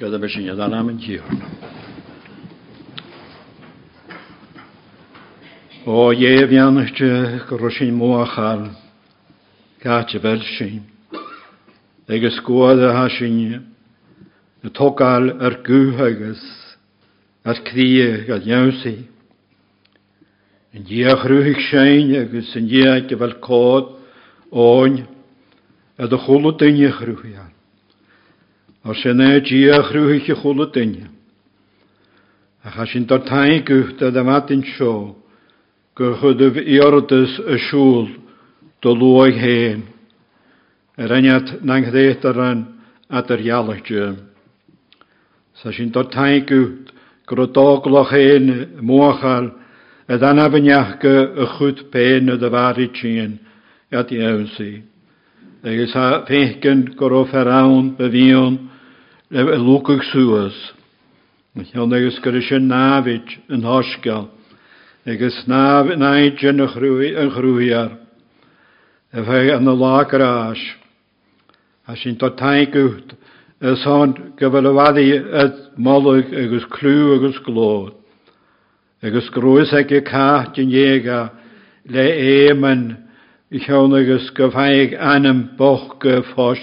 Gada bys yn ydyn am yn tiwrn. O ief iawn ysdi gwrwysyn mw a chal, gati fel sy'n. Ega sgwad a ha sy'n, y togal ar gwyhagas, ar crie gad iawsi. Yn diach rwyhig sy'n agos yn diach gyfal cod, o'n, a dy chwlw dyniach rwyhian. Ar sy'n ei dia chrwych i chwlw dynia. A cha sy'n dod tain gwyht a damad yn sio, gyrchydw i ordys y siŵl do lwag hen. Yr aniad na'n ghdeit ar yn at yr ialach jym. Sa sy'n dod tain gwyht grodogloch hen mwachal a dan afyniachga y chwyd pen y dyfaru tîn at i ewn ewnsi. Agus a fechgyn goro ferawn byfion befion y lwcwg sŵas. Nhw'n agus gyda sy'n nafyd yn hosgal. Agus chrwyar. Y fe yn y lag yr as. A gwt. Ys hon gyfel y faddi y molwg agus clw agus glod. Agus grwys ag le eman i chawn agus gyfaig anam boch gyffos.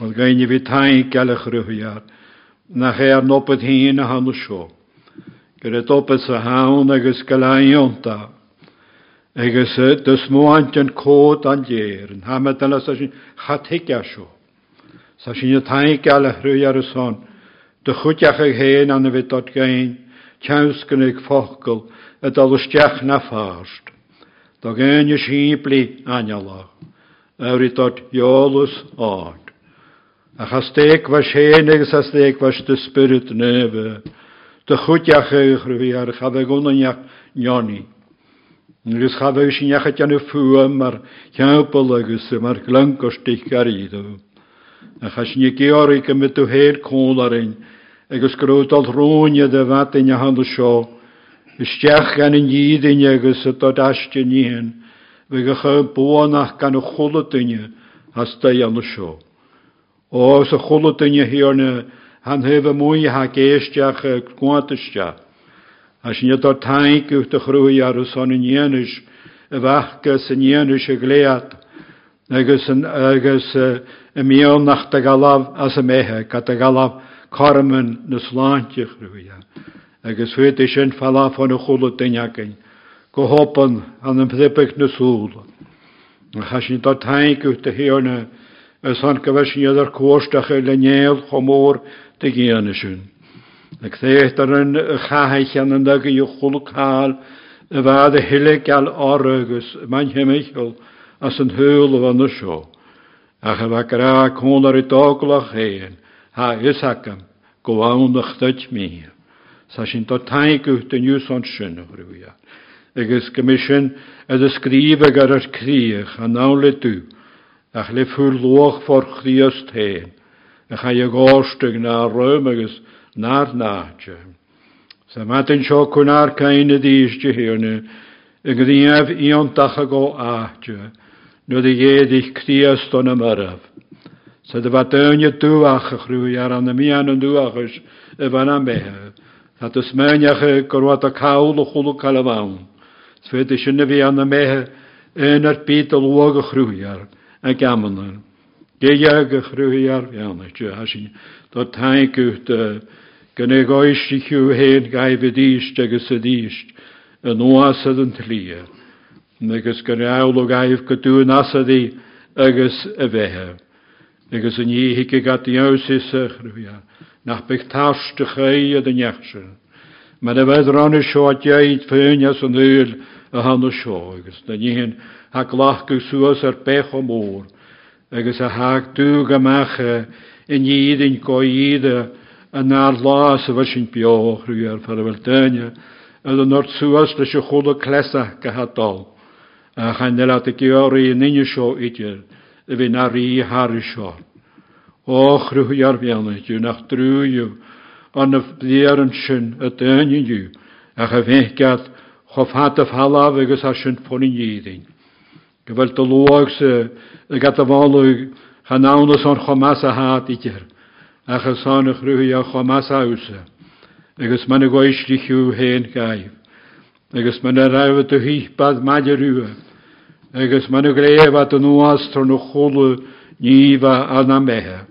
Oedd gael ni fi tain gael y chrwia. Na che ar nopad hen a hanw sio. Gyda dopad sa hawn agos galaion da. Agus dys mwant yn an djer. Yn hamad yna sa sy'n chategau sio. Sa sy'n y tain gael y chrwia ar y son. Dy chwtiach ag hen an y fyd dod gain ik fokkel, et allusteach na. A chastek was henig, a stek was de spirit neve, de chutjach eugru ar chaf gunanjach njoni. Agus chaf eug sin jachat jan fu, mar jaupel agus mar glankostich garido. A chas ni georig met u heer kolarin, agus grwyd oedd rŵn i ddyfad yn y handl sio. Ysdiach gan yn nid yn agus y dod astion ni hyn. Fe gach y bwonach gan as an ó sa chola duine hiorne han heh muí ha géisteach cuaiste. A sin net tain go de chhrúí ar san inhéis a bhecha san héanúis a gléad, agus agus i méon nach a galh as a méthe cat a galh karmen na sláinte chhrúia. agus fé é sin fallá fan a chola daineagain, go hopan an an plepeh na súla. Na cha sin tá tain go de hiorne, as an go bheith sin idir cóisteach le néal chomór de géana sin. Ag fécht ar an chahaich an an daga i cholaáil a bheit a hiile gal áragus man himiisiil as an thuúla van na seo. A cha bheith ra cónar i dágalach héan, ha go bhánach duit mí. Sa sin do tain go den nniu an sin ruúia. Agus gomission a a scríbe gar ar a ach le loch for chríos tain, a cha a gáisteag ná roim agus ná náte. Sa mat an seo chunar caiine díiste héne, a go dtíanamh íontacha go nu a dhéadich críos don am marrah. Sa dy fa dynnu dŵach a chrwy ar an ys y fan am behe. Sa dy smyniach y gorwad a cawl o chwlw cael y fawn. Sfyd y sy'n fi an y mehe yn ar byd o lwag a gamanar. Geag a chrwy ar fianach, dwi a sy'n dod tain gwyt gynnig oes i chiw hen gaif y dist agos y dist yn oasad yn tlia. Negus gynnig awl o gaif gydw'n asad i agos y fehe. Negys yn i hig i gat i aws i sychrwy ar. Nach bych tarst y chai ad y niachsyn. Mae'n y fedd ron y sioad iaid ffyn as yn hyl y han o sio. Agos na ni hyn ha glach gyswas ar bech o môr, agus a hag dŵg am acha yn idd yn goidd a naar laas a bhesin beoch rú ar fer bhfuil daine a an nort suas leis se choda clésa go hatdal. A chain le a georí in inne seo idir a bhí na rí Har bheanna dú nach drúú an bléaran sin a dainniu a cha bhécead chofhat a fallh agus a sin fóííing. Go bhfuil do loag se a gat a bháú cha nánas an chomas a hát idir a cha sánach ruúí a chomas ása. agus man goisriú héin gaibh. agus man a do híbad maidir ruúa, agus man gréh an nuastar nó chola níomh a na méthe.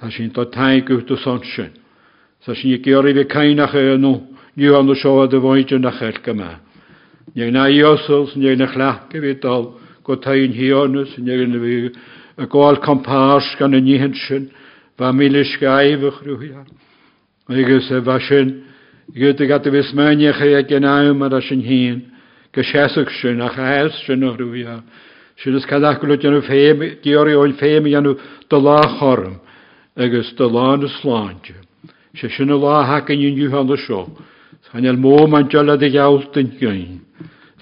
Tá sin tá taigú do san sin. Sa sin géirí bh caiinach nó nu an seo a bhhaide nach cheil go me. Ne na Josels ne na chhlacha bhí dal go taon hionnus yn egen fi y gol compars gan yn ihen sin fa milis gaif ych rwy'n. Agus e fa sin gyda gada fes meini chi a genawm ar asyn hun gysesach sin a chaes sin ych rwy'n. Sin ys cadachgwlwyd yn y ffeim, diori o'n ffeim yn y dyla chorm agus dyla yn y slantio. Se y la hac yn yw'n yw'n yw'n yw'n yw'n yw'n yw'n yw'n yw'n yw'n yw'n yw'n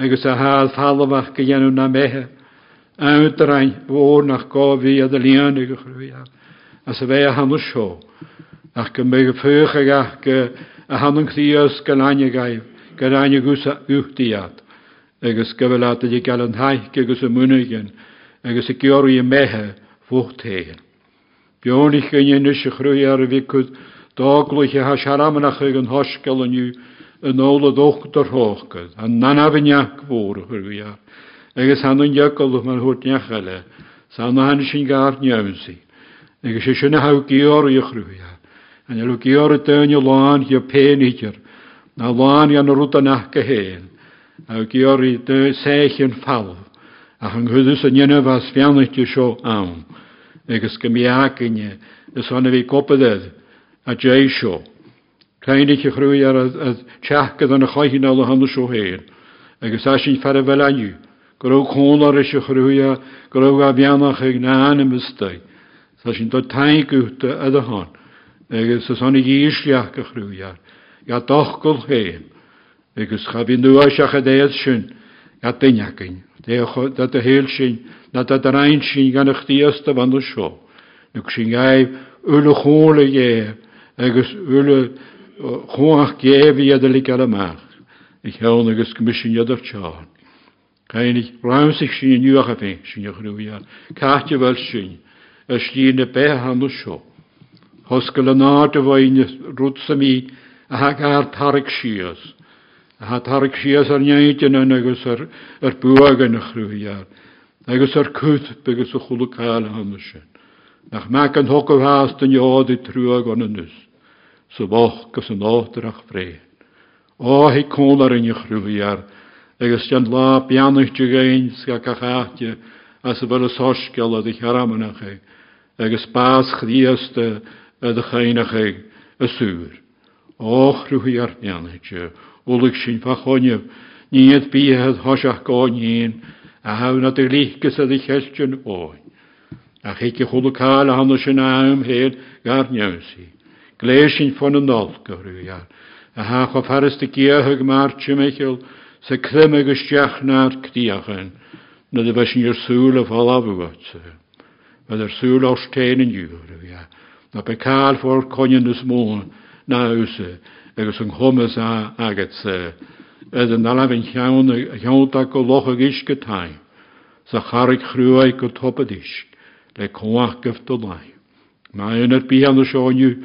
agus a hadd falafach gyda'n na mehe, Uiterain oor nach gofi a de ag chrwia. As a fe a han sio. Ach gym meg ffych ag ach a han yn chdios gylaen ag gaif. Gylaen ag gwsa uchdiad. Agus ydi gael yn haich agus y mwynigyn. Agus y giori y mehe fwcht hegen. Bion ich yn ynys y chrwia ar y ficwyd Daglich ha siaramanach ag an yn ôl o ddwch o'r hochgyd. A nan af yn iach fwr o'r gwya. Agus han o'n iach olwch ma'n hwrt iach ale. Sa'n o han sy'n gair niawn si. Agus eisiau sy'n hawg gior i'ch rwyia. Yn ylw gior y dyn i lan i'w pen i'ch Na lan i'an o'r rwyd yn ach gyhen. A gior i dyn sech yn ffalf. A hynghydus yn yna fas fianach i'w sio awn. Agus gymiag yn i. Ys hwnna fi gobyddedd. A jay sio. Kleinig je chruúja a teachgad an a chaihin alle han seo héin. Agus a sin fer vel aniu. Gro chónar is se chhrúja gro a bheannach ag nána mistei. Tá sin do taigúta a a hán, agus sa sanna díisleach go chrújaar, ga dochgol héin, agus cha bhí nuaiseach a déad dat a sin na dat a rein sin gannach tíasta van seo, nu sin ule chóla dhé agus ule chwach gef i adelik ar amach. Ich hewn agos gymysyn iadaf tjarn. Cain ich rhamsig sy'n yn ywach a fe, sy'n ywach rhyw ia. Cati fel sy'n, y sy'n y be ham o sio. Hosgol y nad y fain rwyd sami, a hag ar tarig sias. A ha tarig sias ar nyaid yn yn agos ar, ar bwag yn ych rhyw ia. Agos ar cwth bygos o chwlw cael ham sy'n. Nach mac yn hogaf hast yn iod i trwyag o'n yn. Sa bhoch gus an átarach fré. Á hí cónar in chrúiar, agus gan lá beannachte géin ga cachaate as sa bhfuil sosceil a d cheramanacha, agus bás chríasta a de chéanacha a súr. Áchruúí ar beannaite, úlaigh sin gáíon a hana er líchas a d cheiltin óin. A chéice chulaáil a hanna sin. Gléir sin fan an nál gohrúar, a ha go ferrasta giathe mar Michael, sa crym agus deachnar cdíachan, na de bhesin ar súla fá abugatse. Bheit ar súla á stéin an dúra. Na be cáil fór conan is mó na úsa agus an chomas a agat sa. Ed an alafin cheann a cheanta go locha gis go taim, sa le cóachgah do lai. Ma unar bí an seániu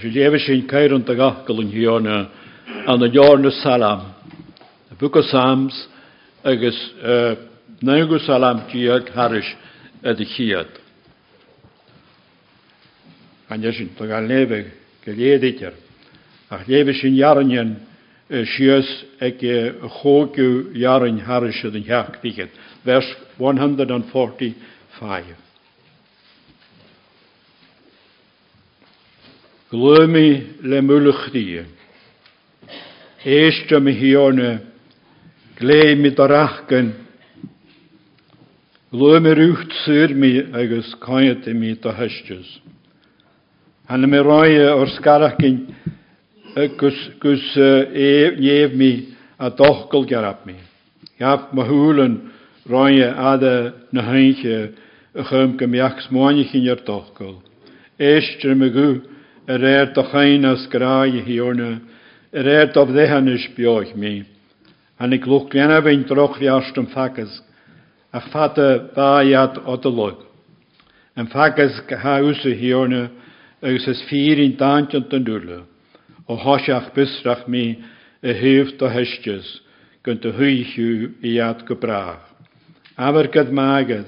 Tá sé léh sin céirn a gacail an hiíorna an na deorna salam, na bucha sams agus uh, négu salamtíod Haris a de chiad. An sin tá gal léveh go léadítear, ach léveh sin jaran sios ag chógiú jaran Harise den heachtíiget, vers 145. Glömi le mulchtie. Eestem hione, glé mi darachken. Glömi rucht syr mi agus kainte mi ta hestes. Han mi roie or skarachkin gus gus ev mi a dochkel gerap mi. Gaf ma hulen roie ade na heinje, a chymke miach smoanich in yer dochkel. Eestem me gu, er er to chainas graai hiorne, er er to vdehanis bioich mi. Han ik luch gena vein troch viastum fakas, ach fate baiad o de log. En fakas ha usse hiorne, agus is vier in daantjant den dule, o hosach bisrach mi e heeft o hestjes, gunt de huichu i ad gebraag. Aber gad magad,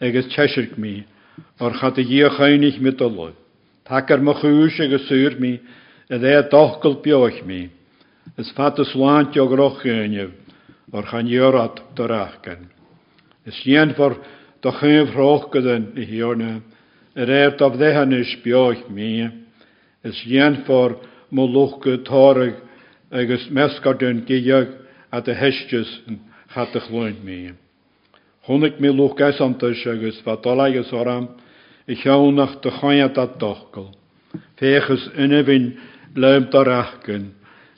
agus tjeshirk mi, or chat a jiachainig mit o log. Takar mo chúis agus súr mi, a dé dochgol bioich mi. Is fat a sláint o grochúineh, or chan jörat dorachgan. Is sien for do chymh rochgadan i hiorna, a réirt of dhehanis bioich mi. Is sien for mo luchga tárig agus mescardun giag a de hestes chat a chlóint mi. Honnig mi luch gaisantas agus fatolagus oram, i cheannach do chaiad a dochgol. Fechas unafyn lym do rachgan,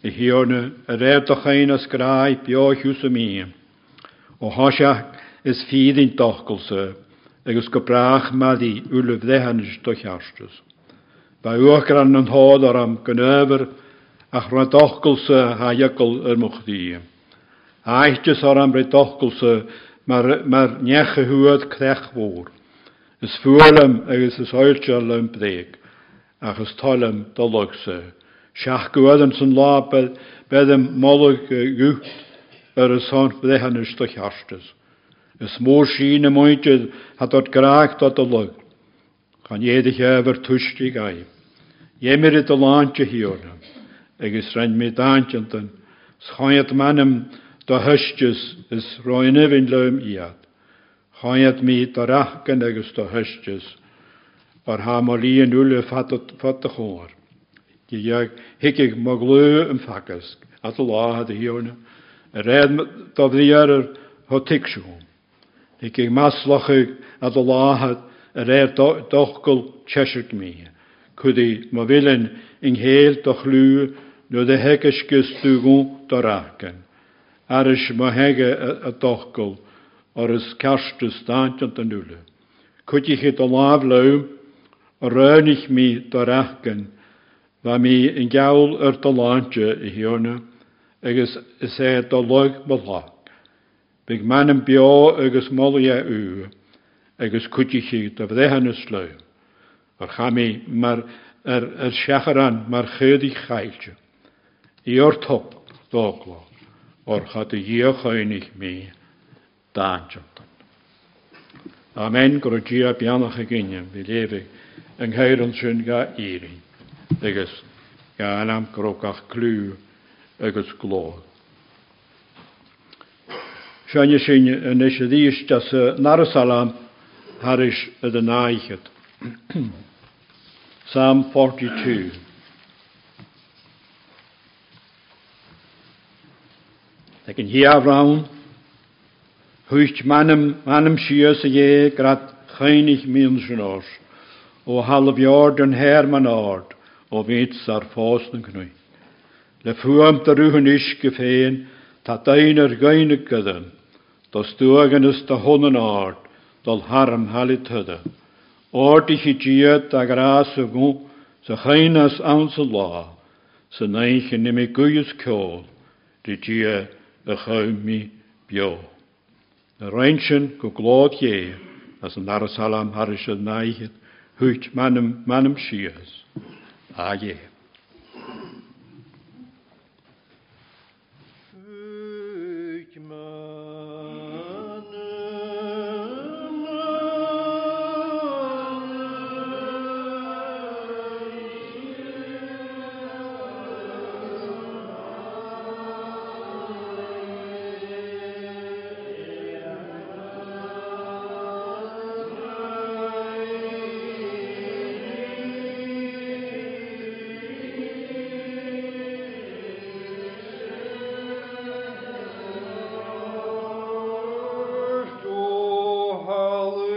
i hiorna a er réad a chain as grai biochus am iam. O hosiach is fydd yn dochgol sef, agus go brach maddi wlyf ddehanys do chiastus. Ba uach gran yn hod ar am gynnefyr ach rhan dochgol sef haiagol yr mwchdi. Aethus ar am rhaid dochgol sef mae'r niech y hwyd crech fwr. Is fuorlam agus is oilte lem breek, agus talm dologse. Seach goan san lápel bedem mollig gucht ar is son bdehannis do cheastas. Is mór sína mointe hat dort graach dat a lug. Chan éidir hefer tuistí gai. Jémir it a láintje hiorna, agus rein mé mannem do hustes is roiine vin leum iad. Chaiad mi darachgan agus do hustes, ar ha mar líon ule fat a chóir. Geag hiig má glú an fakas, at a lá a hiorna, a réad do bhíar ho tiicsúm. Ik ik maslachu a a láhad a réir dochgol tseisirt mí. Cudi má villen in héel do chlú nu de doráken. Aris má hege a dochgol or is kerstu staantjant an nule. Kutich het a láf leum, a rönig mi doráken, wa mi in gaul de laantje i hiorne, agus is é do log belach. Big manim bio agus molia u, agus kutichi da vrehanne sleu. Ar chami mar er, er seacharan mar chödig chailtje. I or top doglo, or chat y giochainig mi daantjantan. Amen, gor gia bianach a lefi yng Ngheiron sy'n ga iri, agus ga anam. Seine sin eisiau ddys jas Narasalam haris dynaichet. Psalm 42. Ac yn hiaf sias y ie grad chainig mi'n sy'n os, o half iord yn her man o fyts ar cnwy. Le fuam da ruhun iske féin, ta deinar gainig gydan, da stuagan is da honan ard, dal haram halit hydda. Ord ich i a gras o gwn, Sa chainas an sa lá, sa naiche ni mi gwyys col, di dia y chawmi bio. na reinsin go glód hé as an dar salam har se naithe, thuút manam manam sias a dhéh.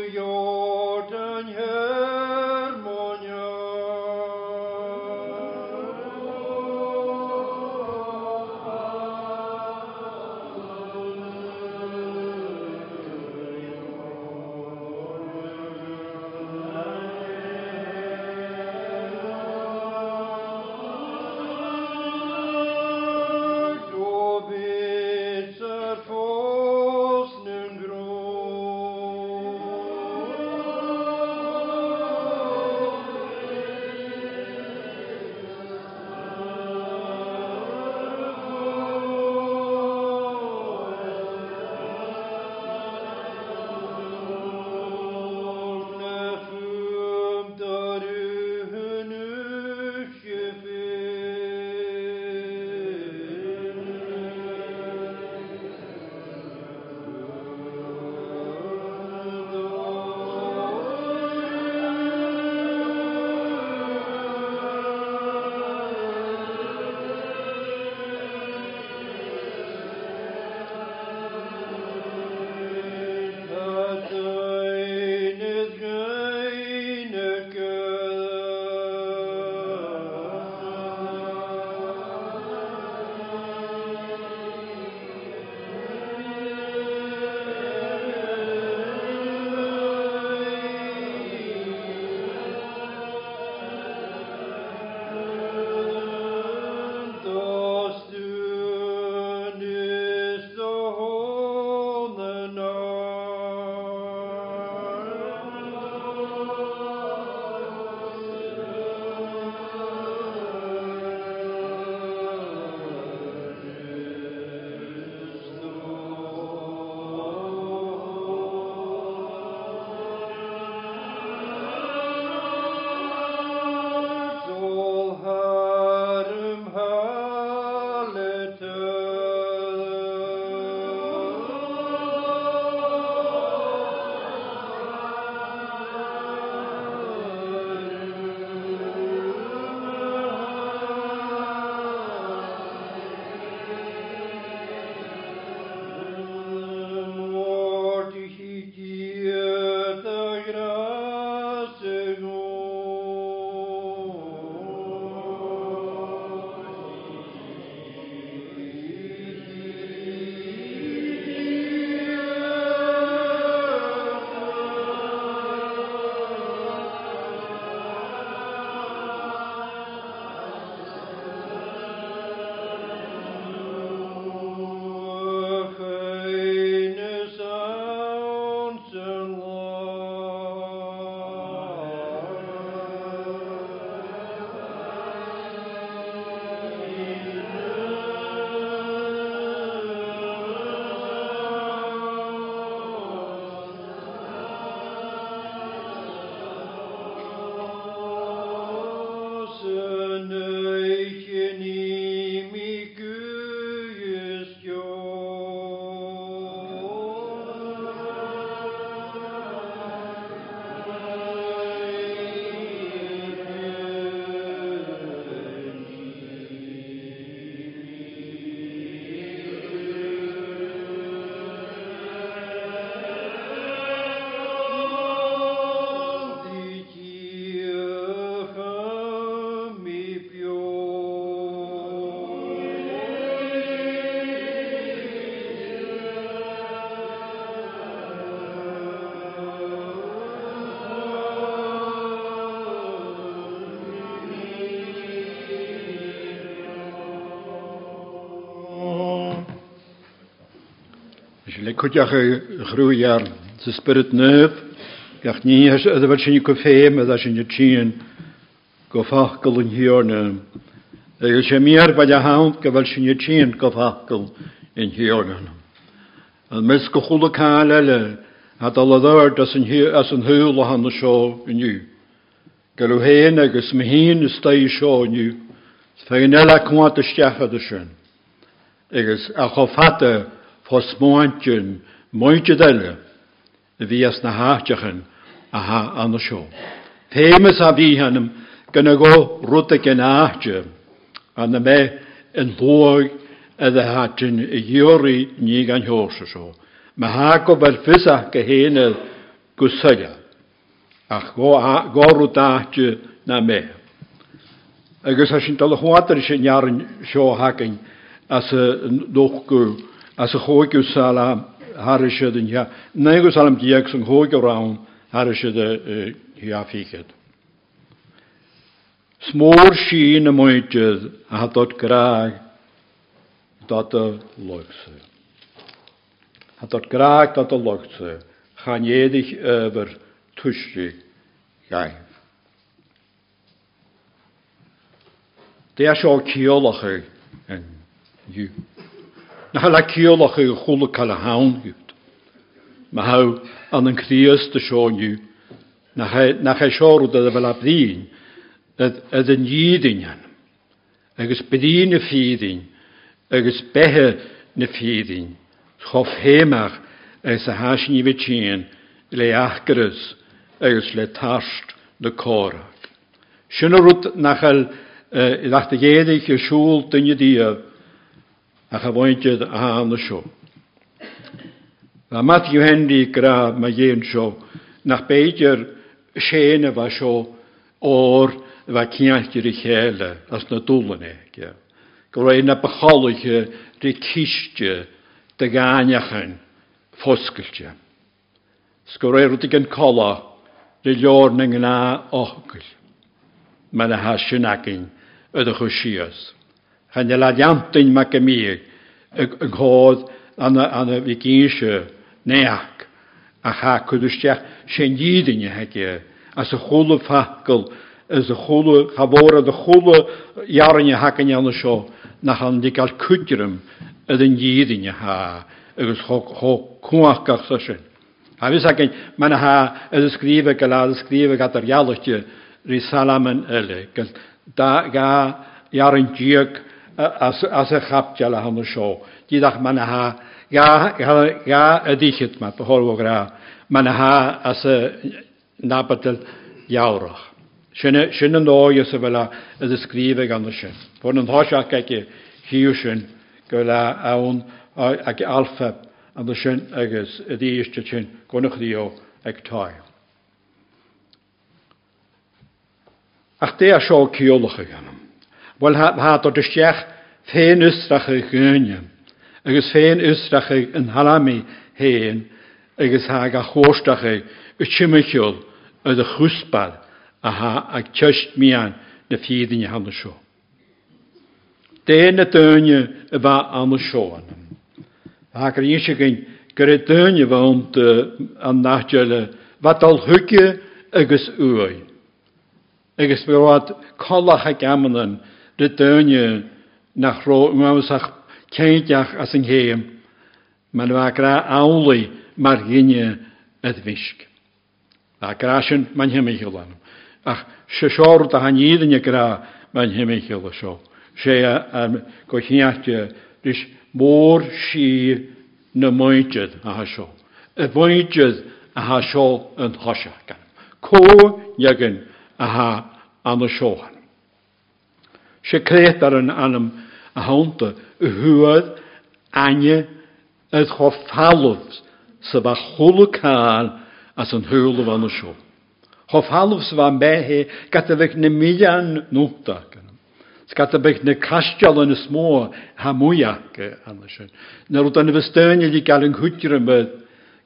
Jordan Is le kutjach groeiar, ze spirit neuf, gach nie has ydw fel sy'n go ffeim ydw sy'n y tîn, go ffachgol yn hiorna. Ydw sy'n miar bad a hawn, go fel sy'n y tîn go ffachgol yn hiorna. Yn mis go chwla cael ele, a dal a ddod as o sio yn yw. Gael o hen agos mae hyn ystau sio yn yw. Fegin ela cwant ysdiach ad ysyn. Agus a chofata fos moantjun, mointje delle, de vias na haartjachen, aha an sio. Themes a fi hannym, gyna go rwta gen aartje, a na me yn bwog edrych hatyn i iori ni gan hiwrs o sio. Mae hago fel ffysach gyhenedd gwsylia, ach go, go rwta aartje na me. Agus a sy'n dal y chwadr sy'n iarn sio hagen as y ddwchgwr as y chwygw salam harisyd yn hia. Neu salam diag sy'n chwygw rawn harisyd y hia ffigyd. Smór sín y mwyntydd a dod graag logse. A dod graag dod y logse. Chan edrych yfyr twysi gaif. Dea sio ciolach yn yw. Na hala ciolach y chwla cael y hawn yw. Mae haw an yn crias dy sio yw. Na cha siorw dy fel abdyn yd yn ydyn yan. Agus bedyn y ffyddyn. Agus behe na ffyddyn. Chof hemach as a fe tîn le achgyrys agus le tarst na siŵl dyn y diaf a chafwyntyd a hân y sio. A Matthew Henry gra mae ie'n sio, na beidio'r sien efa sio o'r efa cynnalltir i chele, as na dwlyn e. Gwrwy'n na bycholwch e, rhi cysio, dy ganiachan, ffosgyltio. Sgwrwy'n rwyd i gen cola, rhi lior na ngna ohgyl. Mae'n a hasio'n agyn, ydych o sias. Chan y ladiantyn ma gymig y ghodd an y vigíse neach a cha cwdwstiach sy'n dydyn i hegi as y chwlw ffacl as y chwlw chafora dy chwlw iaran i hacan iawn o sio na chan di gael cwdrym ydyn dydyn i ha agos ho cwach gach sa sy'n. A fys ac mae'n ha yd ysgrifau gael a ysgrifau gada'r ialwch ri salaman yle. Da ga iaran diag as y chapdial a hwn o sio. Dydach ma'n ha, ga y ddichyd ma, byhol o gra, ma'n ha as y nabadl iawrach. Sy'n yn ddoi ys y fel y ddisgrifau gan y sy'n. Fod yn hosiach ag i hiw sy'n gael a awn ag alfa an y sy'n agos y ddiiste sy'n gwnwch ddio ag tael. Ach de a sio ciolwch y ganam. Wel ha o dystiach ffein ysrach y gynion. Agus ffein ysrach yn halami hen agus ha a chwstach y chymichiol y dy chwsbad a ha ag tyst mian na ffydd yn hanno sio. Dyn y dynio y fa anno sio anam. Ac yr eisiau gyn gyda dynio fa ond am nachdiol fadol hwgio agus wy. Agus mi roed colach ag amanan de deunje nach ro ach keintjach as een heem, maar wa gra auli mar ginje het wisk. Wa graschen man hemmigel an. Ach, se sor da han jeden gra man hemmigel so. Sé am kochniachtje, dus moor si na mointjed a ha so. E vointjed a ha so een hosja kan. Ko jagen a ha an de Se crétar an anam a hánta a thuad aine a cho fallh sa bh cholaáil as an thuúlah an seo. Cho fallh sa bh béhé gat a bheith ne mían nóta. Sgat a bheith na caisteal an is mó ha muach an sin. Na rút an bhsteine dí gal an chuútear an bud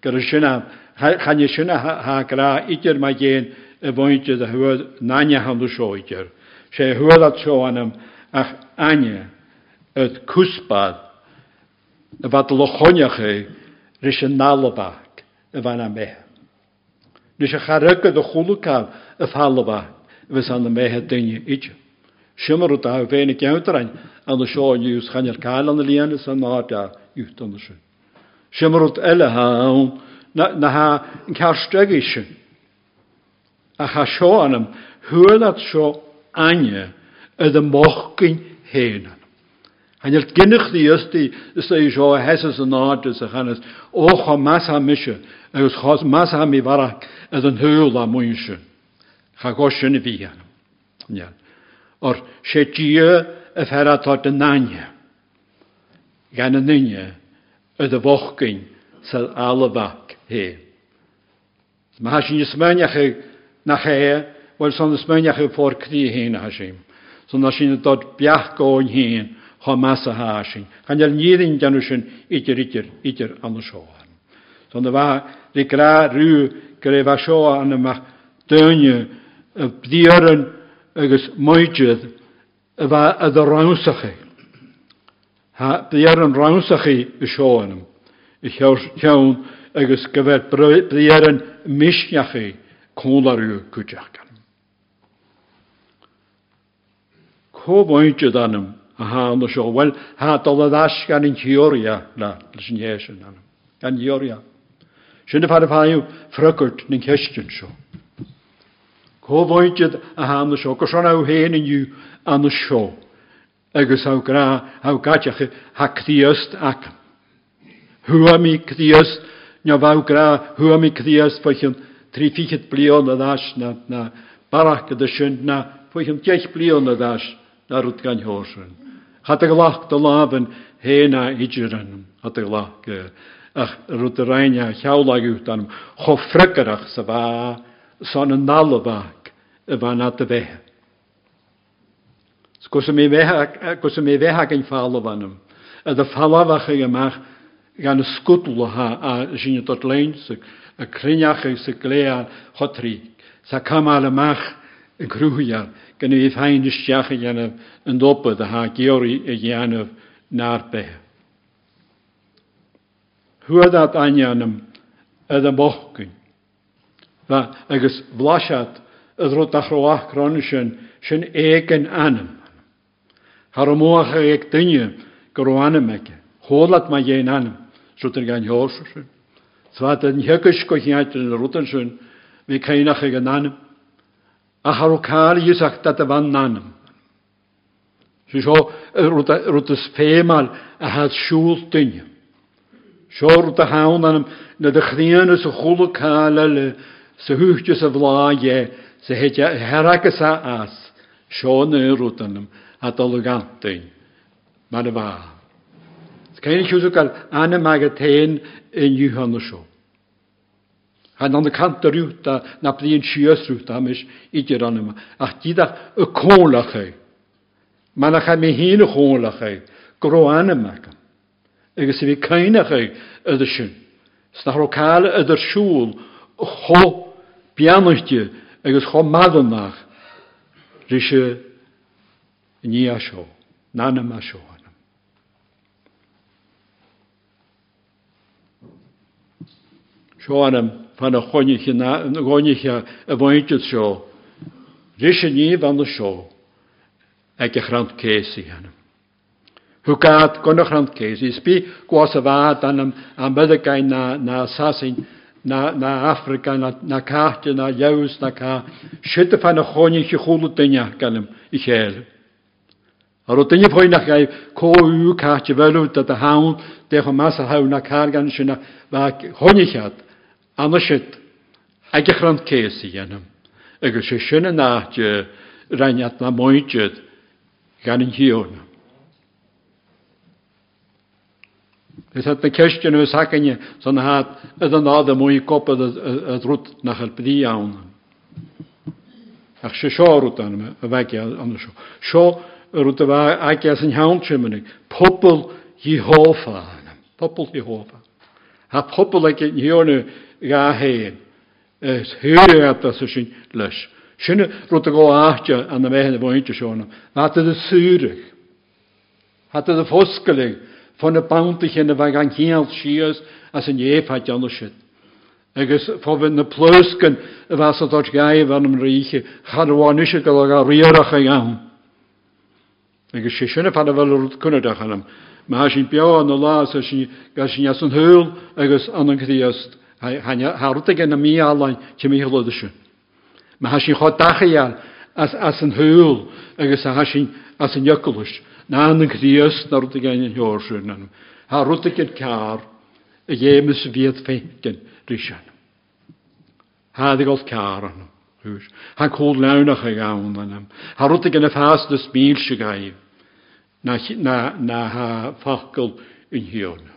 gur sinna channe sinna ha gra idir mai géan a bhainte a thuad náine hanú seoidir. Sio idir. Se hwyd at sio anam ach anye het mehe. Rys y charygyd y chwlwcal y falabach fys an mehe dynnu idio. Siymar o da fe'n y gewdrain an sio yn yw's chanel cael an y lianus an nod a yw't an y sio. Siymar o ele ha na ha cael streg eisiau. A sio anya ydy mochgyn hen. Han er gynnwch di ysti, ys ei sio heses yn adys a chanes, och o mas ha misio, agus chos ha mi farach yd yn hwyl a mwysio. Cha i fi han. Ja. Or se dia y fera tot y nanya. Gan y nynja ydy fochgyn sy'n alabach he. Mae hasyn ysmynach na che, Wel son ys mewn iach yw ffwr cdi hyn a hasim. Son na sy'n dod biach goen hyn ho mas a hasim. Gan i'r nidyn gan yw sy'n idyr idyr idyr an y sioan. Son na fa di gra rhyw gref a sioan yma dynnu y bdiaryn agos moedydd y fa ydyrrawsach chi. Ha, bdiaryn rawsach chi y sioan yma. i llawn agos gyfer bryd yn misniach chi cwnlar yw gwydach. Cwbwyntio danam a an sio. Wel, ha dol a ddas gan yn hioria na, lysyn iesyn anam. Gan hioria. Sy'n y paraf haiw ffrygwrt ny'n cestiwn sio. Cwbwyntio a an sio. Gos aw hen yn yw an sio. Agus aw gra, aw gatiach ha cdiast ac. Hwa mi cdiast, nio faw gra, hwa mi cdiast, fwychyn tri fichet blion a ddas na, na barach gyda sy'n na, fwychyn diech blion a na rwt gan hosyn. Had y glach dy lafen hena idgeran, had y glach ach rwt y rhaenia llawlag yw dan cho ffrygarach sa fa son yn nalabag y fan at y fehe. Gwrs mi fehag yn ffalo fan ym. Ydw ffalafach ei ymach gan sgwdl ha a dod lein y cryniach ei sy'n glea hotri. Sa camal ymach grúar gan i feininisteach a dhéanamh an dopad a há georí a dhéanamh nábethe. Thuadat aannam a an bochcuin. Ba agus bhlaisiat a rud a chroáchránne sin sin éan anam. Har mócha ag duine go roianam meice, Hólat má dhé anam sútar gan heir sin. Svá an hegus go cheantil na rutan sin mé chéanaach ag an anam. a Harokali sagt att det var Nanam. Så rutas femal a hat shultin. Så ruta haunanam na de chrianus a chulukalal sa huhtjus a vlaje sa hetja herakas as. Så nu rutanam at alugantin. Men det var. Ska ni tjusukal anamagatén en juhanusjok. Han an de kant der ruta na blien sjösruta mis idir an yma. Ach didach y cólach ei. Man ach me hyn y cólach ei. Gro an yma. Agus vi kainach ei ydy sy'n. Snach ro cael ydy'r siŵl. Cho bianwchtio. Agus cho madonach. Rysio ni a sio. Nan yma sio. Sio anam fan a choniche a bhaintid seo, rys a níomh an seo ag a chrant céisi hannam. Hwgad gwn o'ch rhan céisi, sbi gwas a fad anam am byddegain na, na sasin, na, Afrika, na, cahtio, na iaws, na ca, sydd y fan a choniche chwlw dynia ganam i chael. Ar o dynia pwy na gai, co yw cahtio felw, da da hawn, dech o mas a na. Anasyd, ag ces i enam. Agus rhainiad na moedjyd gan yn hiwn. Ys hat na cestiwn o'r sacan i, son hat ydyn nod y mwy gopad y drwt na chalbdi iawn. Ach se sio rwt an y fagi an Jehofa. Pobl Jehofa. Ha pobl ag yn hiwn ga. Es hyre at as sin leis. Sinne rot a go áte an na méhan a bhainte seánna. Hat de súrich. Hat van y bantych yn y fag an hiel sias as ef had jan sydd. Agus fofyn na plysgan y fas o dod gai fan ym reiche, charwan eisiau gael ag a riarach a iawn. Agus sé sinna fan y fel wrth cwnnydach anam. Mae sy'n bio yn y las a sy'n gael sy'n jas yn hwyl agus an cyddiast. harta gen na mí álain ce mí Mae Me ha sin chá dachaal as as an húil agus a sin as an jokullis, ná an chríos na ruta gan an heorsúnanm. Tá ruta car, cár a dhémas viad fécin rísan. Hádig gáil cáran hús. Tá có lenach a gáanam. Tá ruta gan a fás na smíl se gaib na na na ha fakul yn hiúna.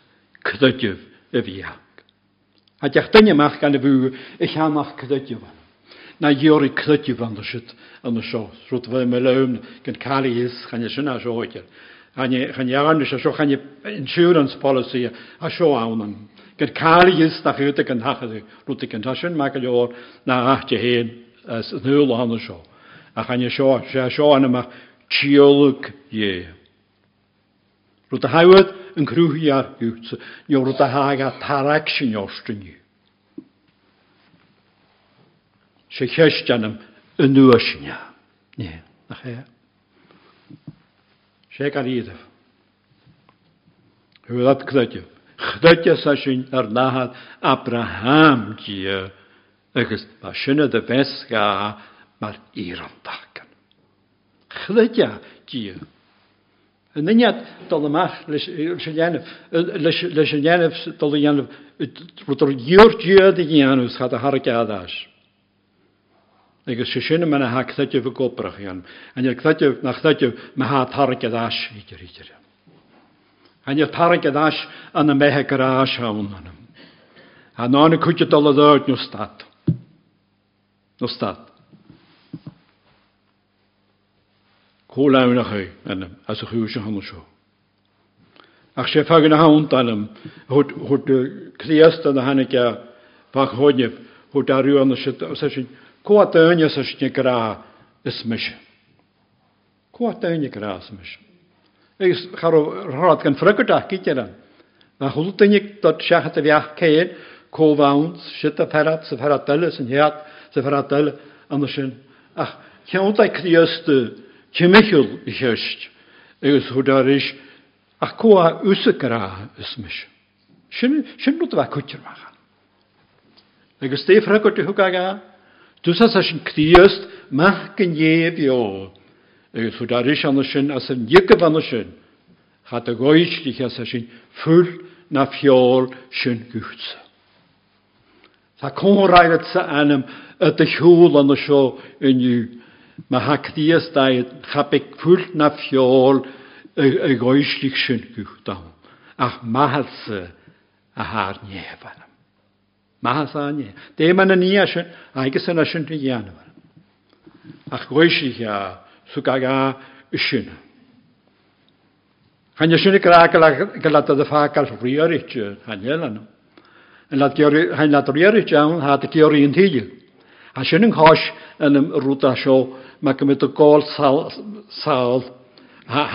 cydydyf y fiag. A diach dyn ymach gan y fw y llamach cydydyf yn. Na iori cydydyf yn ddysyd yn y sio. Rwyd fe me lewn gan cael ei hys gan y syna sio oedil. Gan i agan ysio sio gan i insurance policy a sio awnan. Gan cael ei hys na chydig yn hachyddi. Rwyd i gyntasyn ma gael o'r na ahti hen nŵl o'n y sio. A gan i sio sio yn yma tiolwg ie. Rwyd y hawyd yn grwhi ar hwt, niwr da hag a tarag sy'n ostyn ni. Se chestianam yn nhw ysyn ia. Ie, na che. Se gan iddaf. Hwydad gdydif. Gdydif sa sy'n ar nahad Abraham gyda. Agus mae sinna dy fesga mae'r iron dagan. Chlydia gyda. En dan dhéanamh dal dhéanamh wat er dúirtú de dhéanús chat a Har gadáis. Agus sé sinna mena ha bh goprach an ar chluite nach chluite me há tar gadáis íidir íidir. An ar tar gadáis an na méthe gorás hánam. A nána chuite dal a dúirt nó stad. nó Cholaimnach é anam as a chuúise hanna seo. Ach sé fagan eh, na hant anam chut críasta na hana ce fachóineh chut darú anna sin cóine sa sne gorá is meise. Cóine gorá meis. Igus charrád gan frigadach cítean. Na chultainnig dat seachat a bheach céir cóhhains si a ferrat sa ferrat duile san heat sa ferrat duile anna sin. Ach ceanta críasta eh, I cheist agus chudar is ach cóa úsa gorá is mis. Sin sin nu bheith cuitirmachchan. Agus téfra go tu thuga dúsa sa sin críost meach gan éh beo agus chudar is anna sin as an dhiice banna sin chat a gáistíthe sa sin full na fiol sin gútsa. Tá córáile sa anam a de siúil an seo Mae hacdias da chabeg pwylt na ffiol y goeslig sy'n gwychdawn. Ach mahalsa a har nefan. Mahalsa a nefan. Dim yn y ni asyn, agos yn asyn ni ian. Ach goeslig a sugaga ysyn. Hanya sy'n y gra galad oedd y ffagal rhywr eich hanyl anna. Hanyl adrwyr eich iawn, had y dior un hiliw. A sy'n yng nghoes yn ymrwyd asio, mae gymryd o gol ha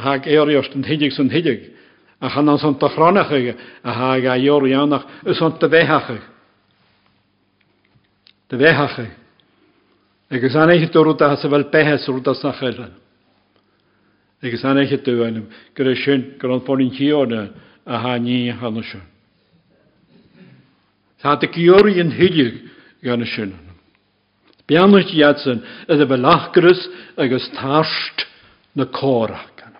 ha eoriost yn hydig sy'n hydig. A chanan sy'n dychronach ag a hag a iorionach ysyn dyfehach ag. Dyfehach ag. Ac ys anna eich dwrwyd a sef fel behes rwyd as na chyrra. Ac ys anna eich dwrwyd gyda sy'n gyda'n ffôn i'n chi o'n a ha ni hanosio. Sa dy gyori yn hydig gan y sinna. Bianwyd iadsen ydy fe lachgrys agos tarst na cora gan.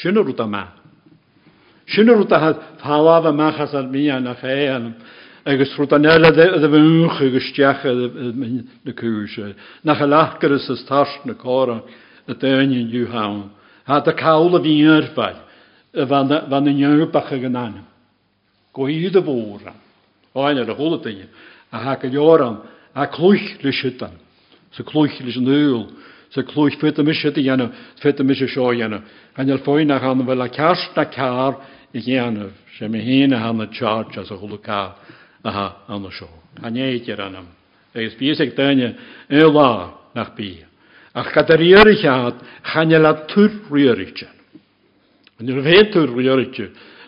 Sin yr wrth yma. Sin yr wrth ahad falaf yma chas ar mi an a fe an. Agos rwyd anel ydy fe ywch agos diach na cwys. E. Na cha lachgrys ys tarst na cora y dynion yw hawn. Ha dy cawl y fi yrfau fan y nywbach ag yn anem. Gwydd y fôr. Oen ar y hwyl y. a ha gael am, a clwych lysydan. So yn ŵl, so clwych ffyd y mysio di yna, ffyd y mysio sio yna. Gan i'r ffwyn a chan fel a cast na car i gianaf, se mi hyn a han y charge as a hwle car a ha an y sio. A neud i'r anam. Eis bysig dyna, y la nach bi. Gada riorig ad, chan i'r la tur riorig Yn yw'r fe tur riorig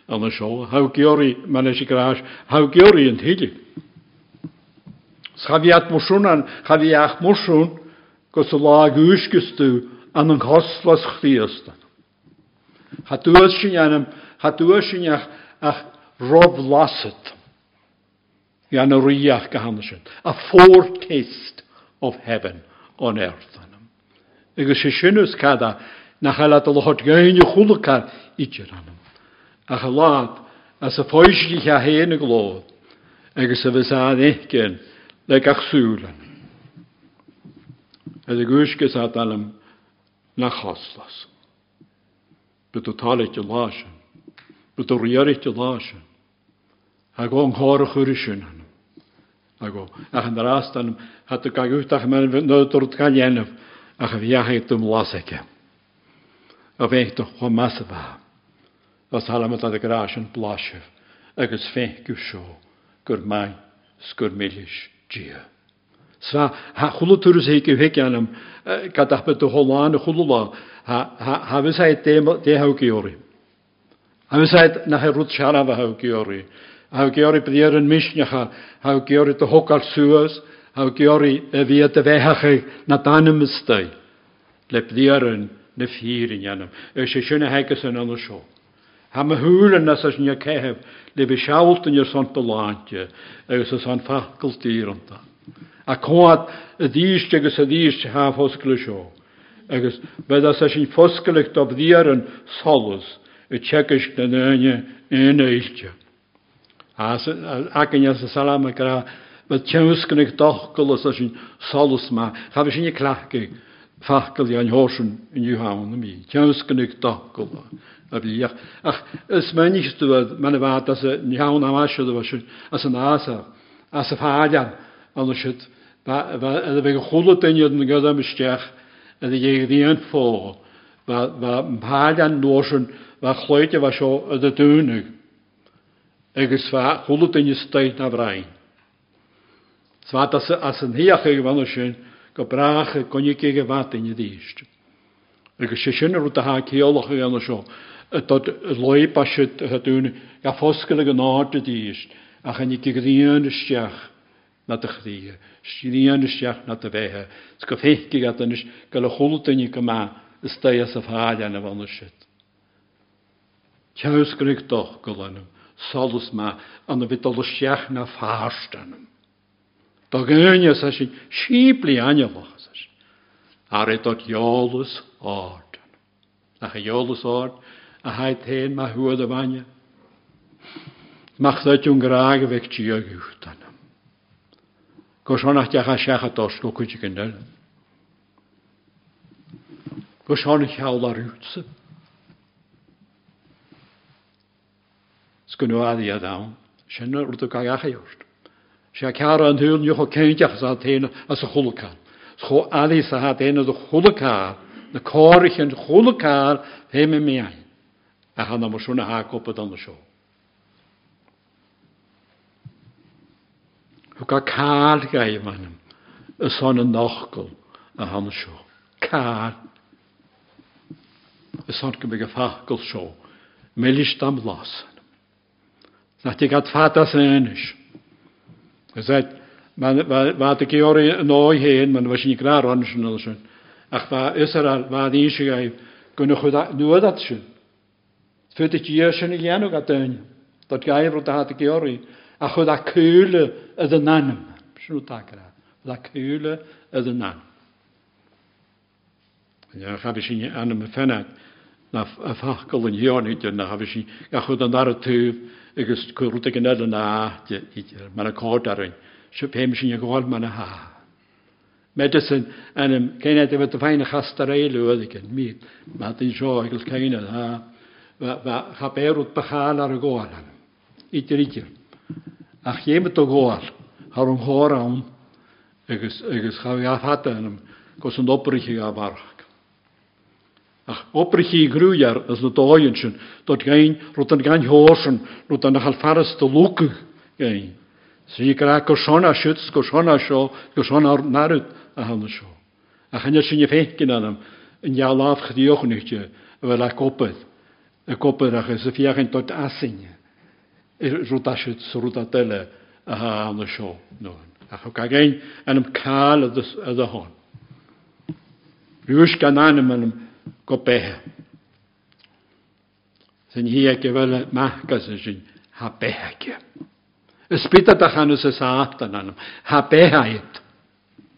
an y sio. Haw giori, man eisiau gras, haw giori Schafiat mwyswn an, chafiach mwyswn, gos y lag ysgystw an yn coslas chdiastan. Ha dwys sy'n anam, ach, ach rob lasit. Gan y riach. A foretaste of heaven on earth. Agus sé sinnus cada nach chaile a lehot gaine chulacha idir anam. A cha lád as a fóisí a héana glód a écin le ach súlan. A a gúisgus á dalm nach choslas. Bud táid láise, bud ó riirt láise, a go an háir chuiri sin anam. A go ach an rastan hat a gaúach me nóú galéanamh a cha bhíochaid dom lásaice. A bha. Os halama a agus fé go seo gur mai sgur milliis dia. Sva ha chulu turus heke heke anam kadahpe to holan chulula ha ha ha visai de te hauki. Ha visai na herut shara va haukiori. Haukiori Hauki ori prieren mishnacha hauki to hokal suas haukiori via de vehache na stai. Le prieren ne firin anam. Es schöne hekes an an. Ha ma húlan nas as ní ceheb le be seáltan ar san beláinte agus a san facultííranta. A cóad a díiste agus a díiste ha foscaile seo. agus bed as sin foscailecht do bhíaran solas i teis na naine ina ilte. Agan sa salama gra Ba teuscannig dochgal a sin solas má, Cha sin clacha fachgal i an hósin in Johan na mí. Teuscannig dochgal a bhíoch. Ach is meistú mena bhá ní hán amisiú bhisiú as an ása as a fáidean an si bheith go chola daiad na go amteach a dhé dhíon fó páidean nósin bheit chléite bheit seo a a dúnug agus bheit chola daine stéit na bhrain. Sá as an hiíocha go bhana sin go bracha connicí go bhhaine díiste. agus sé sin rút a há ceolacha gan loipa si a dúna ga foscail go náte díist a chan ní goíonisteach na a chríe, Stííonisteach na a bhéthe, s go féici is go le chotainine go má is sta a fáile na bhana si. Teusgurigh doch go lennam, solas má an a bhí seach na fástanam. Tá gine sa sin sípli ainelachas. Ar é dot jólas ád. A cha jólas ád a haid héin má thuad a bhaine. Mach dún gráige bheith tí a gúchtanna. Go seannach decha secha dos go chuide gan deile. Go seánna cheall a rútsa. Sgunú adí a dá, sinna ú ga gacha jort. sé cear an thuúil nucho céinteach a téine as a cholaán. Cho alí sa ha déine do cholaá na cóirich an cholaá hé me a hanna marsúna hácopa an na seo. Thu ga cá gaim manam a son an nachcail a hanna seo. Cá is son go go fachcail seo, mélis dam las. Nach tí gad fata san inis. Gezegd, wat ik jaren nooit heen, maar was niet klaar aan zijn. Ach, waar Israël, waar die is kunnen goed nu dat zijn. Fydd y gyrsyn i lianw a dyn. Dod gair o dad y gyori. A chwyd a cwyl y ddynan. Sy'n nhw dagra. Chwyd a cwyl y ddynan. Ja, heb ik niet aan me fennat. Na fachkel in jonit en na heb ik ja goed dan daar toe. Ik is kurut ik net na je maar een kort daarin. Ze hem zien je gewoon maar ha. Medicine en hem kan het met de fijne gasterij loodigen. Meet. Maar die zorg is geen ha chaber ut bachal ar y goal an. Idir idir. Ach iemet o goal, har o'n hor awn, agos, agos chawi ar hada anam, gos yn obrich i a. Ach obrich i grwyar, as na doion sy'n, dod gain, rwyd yn gain horsyn, rwyd yn achal faras dy lwg gain. Sri gra gosona siwts, gosona sio, gosona narwyd a hanna sio. Ach hynny sy'n i fechgyn anam, yn ialaf chdiwch yn eich fel. e koperacha sa fiachan tot asin e rúdaisiid sa rúda deile a ha an na seo nuin. A chu cagéin anm cáil a a hán. Rúis gan anam anm go béthe. San hí ce bhile mechas sin ha bétheice. Is spita a chana sa sátan anm, ha béthaid,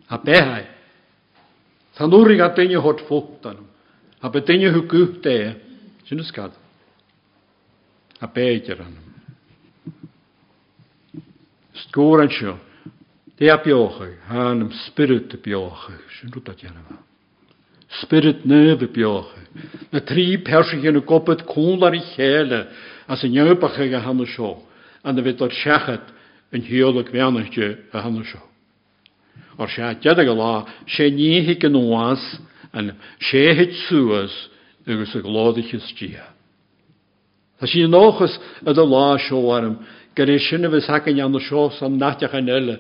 ha béthaid. Tá úí a daine hot fótanm, ha be daine thu gúta é, Sy'n ysgad. Ha beidir anam. Sgwr an sio. De a biochau. Ha anam spirit y biochau. Sy'n rwyd at yan yma. Spirit nef y biochau. Na tri persig yn y gobyd cwnlar i chele. As y newbach ag a an ar an bheannaiste a hanna seo. Or sé dead go lá sé níhi an nóás an séhéid suasas agus a gládaiches tí. Tá sí nóchas a do lá seoharm gur é sinna bheits hacan an seo san nateach an eile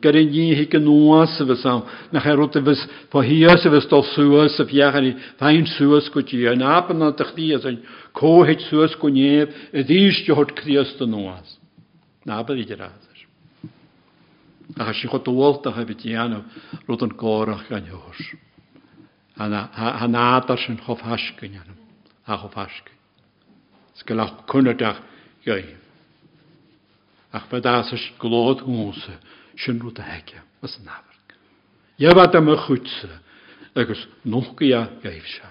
gur níhi an nóás a bheits sam nach ruta bheits fáhías a bheits dá suasas a bheachan féin suasas go tí an ápan an tachtí an cóhéid suasas go néamh a dtíiste hort críasta nóás. Na ba idir ráidir. A si go dóolta a bit déanamh rud an górach gan joos. Ha nádar sin chof hascin anam a chof hascin. Sgo lech kunneach gaim. Ach fe dá is glód músa sin rút a heice was an náhar. Jehhat am a chutse agus nócha a gaibh se.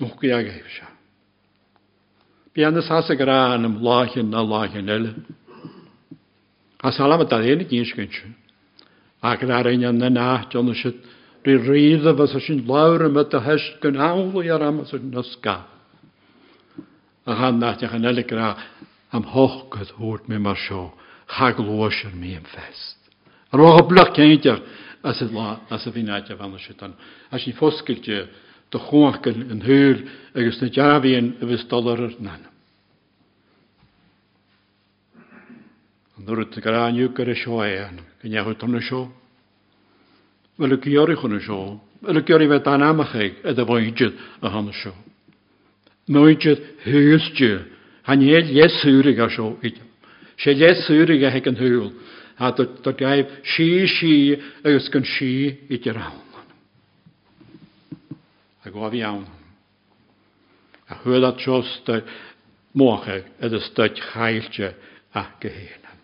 Nócha a gaibh se. Bíanana has a gra am láchan na láchan eile. As salam a héna gínscinse. A go aon an na náteanna si rí riad was a sin lára me a heist gon ála ar am na sca. A cha náteach an eile am hochgad hút mé mar seo chaglóir mí an fest. Ar ó blach céinteach as a bhí náte bhana si an. A sin foscailte do chuachcan an thuúil agus na deabhíon a bhís dollar nana. Nuair a gorániu gur a seoan go nechu tanna seo. Well ceorí chuna seo, Well ceorí bheith an amachchaig a a bhaide a hanna seo. Nóide thuúste hanéad léúrig a seo ide. sé léúrig a he an thuúil, a dat gaibh sí sí agus gon sí ide rán. A go bhí an. A thuil a trosta mócha a a stoid chailte a gohéna.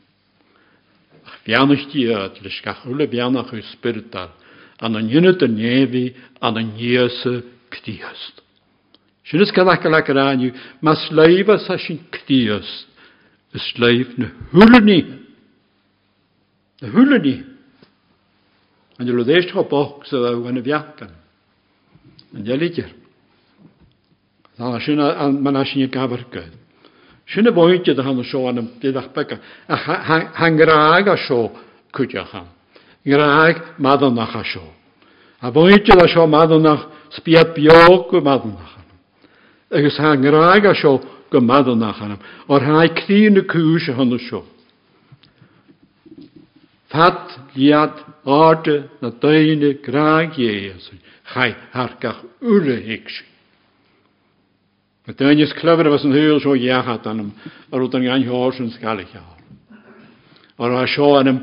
Bianachtíad leis gachúla beannach chu spirital an an ynne den névi an an jese kdiest. Sinnnes kan a le ranju, ma sleiva sa sin kdiest, is sleif na hulni. Na hulni. An jelo déist go bok se a wann viakan. An jelikir. Tá sin man sin gafarkeid. Sinna bóinte a hanna seo anm déach becha a hangraag a seo chuteachchan. Graag madonach a sio. A bwyntio a sio madonach sbiad biog y madonach anam. Agus ha graag a sio go madonach anam. O'r hae crin y cwys a hwnnw sio. Fat, liad, orde na dyne graag Jesu. Chai hargach ure higsi. Y dynes clyfr fes yn hwyl sio iachat anam ar wrth yn gan hwrs yn sgalich ar. O'r a anam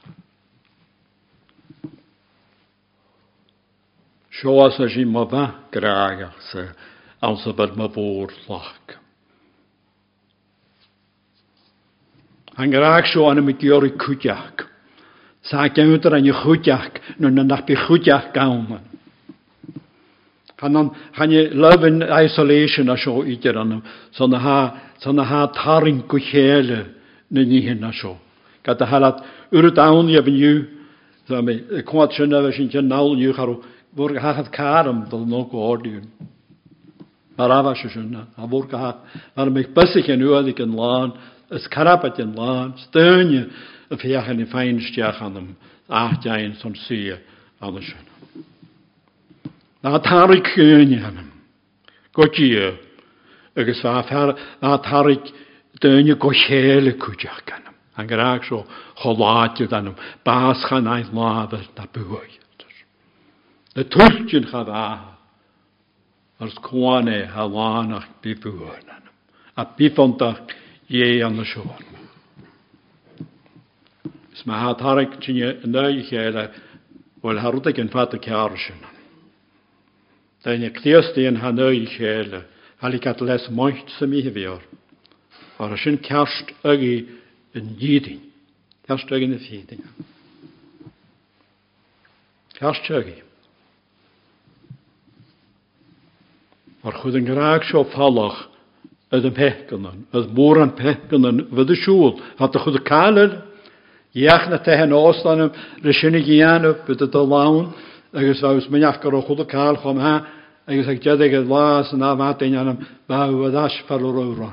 Sjóas að sí maða grægach se án sem bæð maður bór lakk. Hann græg sjó hann með gjöri kutjak. Sækja undir hann í kutjak, núna nappi kutjak gáman. Hann hann í love in isolation að sjó ítir hann, sann að ha taringu héle nynni hinn að sjó. Gata halat urut án ég vinn jú, það með kvart sinna við sin tjennál jú haru, hat karam dal nok ordien. Arava sjön. Ha vår ha. Var mig passig en uadik en laan. Ys carabat yn lan, styrnio y fiach yn y ffain stiach an ym, a jain son y sy'n. Na tarig cynni an ym, godio, agos fa fer, na tarig dynio gochele cwdiach an ym. An gyraag so choladio an ym, bas chan aeth lafyr na bwy. na tulltin chadá ars cwane halánach di dúan a bífontach é an na siúan. Is ma hat harig tinne neu chéile bhil harudig an fata cear sin. Dain ag tíostíon ha neu chéile haligat les moicht sa mi hefior. Ar a sin ceast agi yn yidin. Ceast agi yn y ffidin. Ceast agi. Ceast agi. Ar chwyd yn graag sio falach. Ydd yn pechgynan, ydd môr yn pechgynan fydd y siŵl. A dy chwyd y caled, iach na tehen os dan ym rysyn i gian y bydd y dylawn, agos fawr mynd afgar o chwyd y cal chom ha, agos ag jedig y las yn af adyn anam. Fawr y ddas fel o'r o'r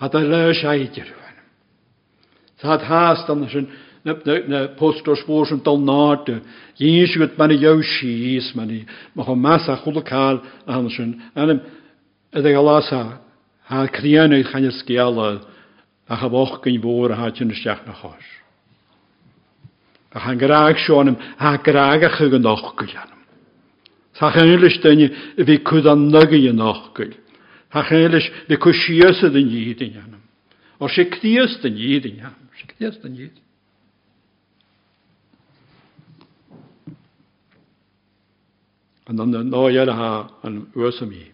A dy le siaidir yw hwnnw. Tad has dan ysyn, na postor spór postor dal náte, Dhéon si got manna jou síos maní, má chu massa chulaáil a han sin anim a ag a lása há crianú chaine scéala a cha bhch gin bhór a hátin seach na cháis. A chan goráag seonim há goráag a chu an nachcuil anm. Tá chéiles daine a bhí chud an nugaí an nachcuil. Tá chéiles bhí chu siosad an díad in anm. Or sé den díad in anm, sé den díad. And dan ha an uasami.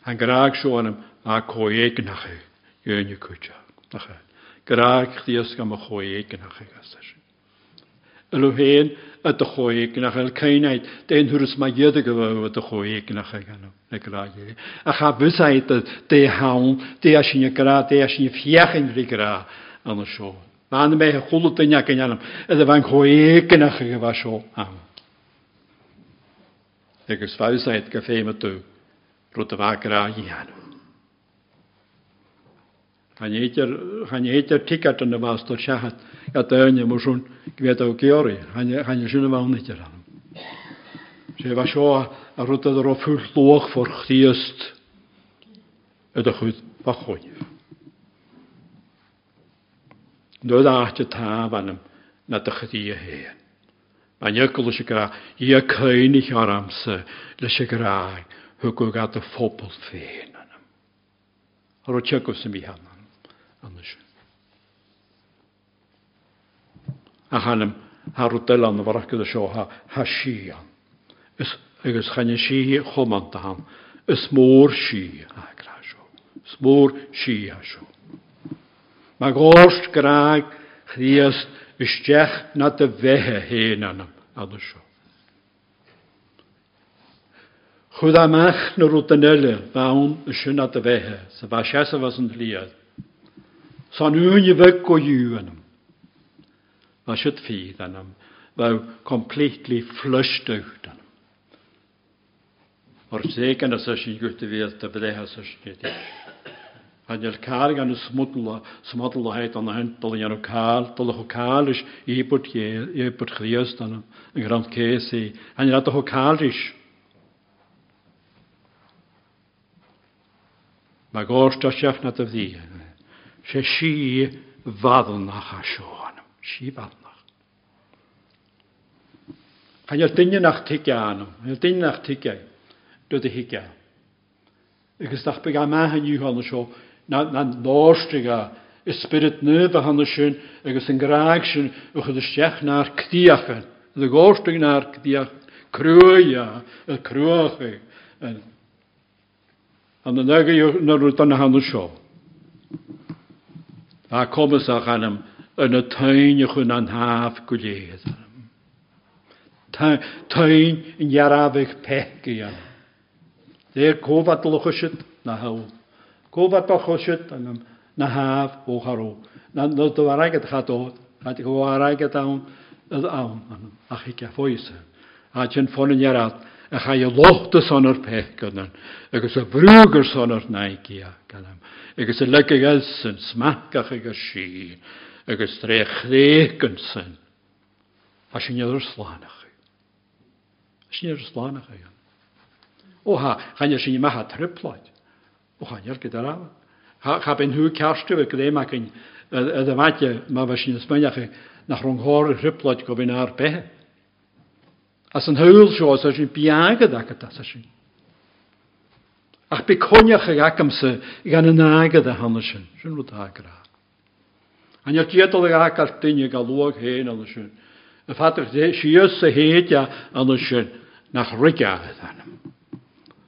Han graag so an a nach jöne kutja. Nach graag dies gam a koeek nach gasas. Elo heen at de koeek nach el keinheid den hurus ma jede gewo at de koeek nach gan. Graag. A ga busait de haun de as je graag de as je fiach in de graag an de show. Maan me golle te nyak en janam. En van koeek nach Ik is vuisheid café met toe. rwyd y fagra i han. Chan eiter tigat yn y fas o'r siahat, a dyn y mwyswn gwed o geori, chan sy'n y fawn eiter han. Se fa sio a rwyd yr o ffwll lwch ffwr chdiast ydych chwyd bachwyn. Nid aach y ta fan na. Ygol ysig gra, i y cain i'ch ar amser, lysig graag, hwgwg at y ffobl ffein anam. Ar o tygw sy'n mi hanan, anna A farach gyda sio ha, ha sian. Ys, agos chan si chomant han, ys môr si a gra sio. Ys môr si a sio. Mae gorst graag Bysdech na dy fehe hen anam ad sio. Chwyd am ach na rŵ dynelu fawn y sy'n a dy fehe, sa fa sias a fas yn liad. Sa'n yw'n i fyg o yw anam. Fa sydd ffydd anam, fa completely flushed out anam. O'r seg yn asysyn gwyth y fydd dy fyddech asysyn ydy. Gwyd i. Han jel kaal gan smutla smutla heit an hen dol janu kaal dol ho kaal is i je i bot khriest an en grand kesi han jel ho kaal is Mae gorst o siaf na dy ddi. Se si faddnach a sioan. Si faddnach. Yw'r dynnu nach tigian. Yw'r dynnu nach tigian. Dwyd y higian. Ygys dach byg am ahan yw hon sio. na lástriga is spirit nöb a hanna sin agus yn graag sin ych ydych siach na'r cdiachan. Ydych gostig na'r cdiach a y crwach i. Hanna negi na rwyt anna hanna sio. A comas a chanam yn y tain ych yn anhaf gwleid. Tain yn iarafig pech i. Dde'r cofadlwch ysyd na hawl. Cofad bachysyd na haf o harw. Na dy warag ydych a dod. A dy warag ydych awn. Yd awn. Ach i gafoes. A ti'n ffôn yn iarad. A cha i lochta son o'r pech gyda'n. Agus y brwgr son o'r naigia gyda'n. Agus y lyg ag ysyn. Smacach ag y si. Agus drech ddech yn syn. A sy'n ydyr slanach. Sy'n ydyr slanach. O ha, chan sy'n maha triplaid. O chan Ohanjar gyda rafa. Cha ben hw carstu fe gydde ac yn y ddyfadio mae fe sy'n ysmynach na rhwngho'r rhyplod gofyn ar behe. As yn hwyl sio os ysyn biag ydda gyda sysyn. Ach be coniach ag agamsa gan yn agad a hanna sy'n. Sy'n rwyd agra. Anja'r diadol ag agar dynia gael lwag hen anna sy'n. Y ffadr sias y hedia anna sy'n nach rygaeth anna.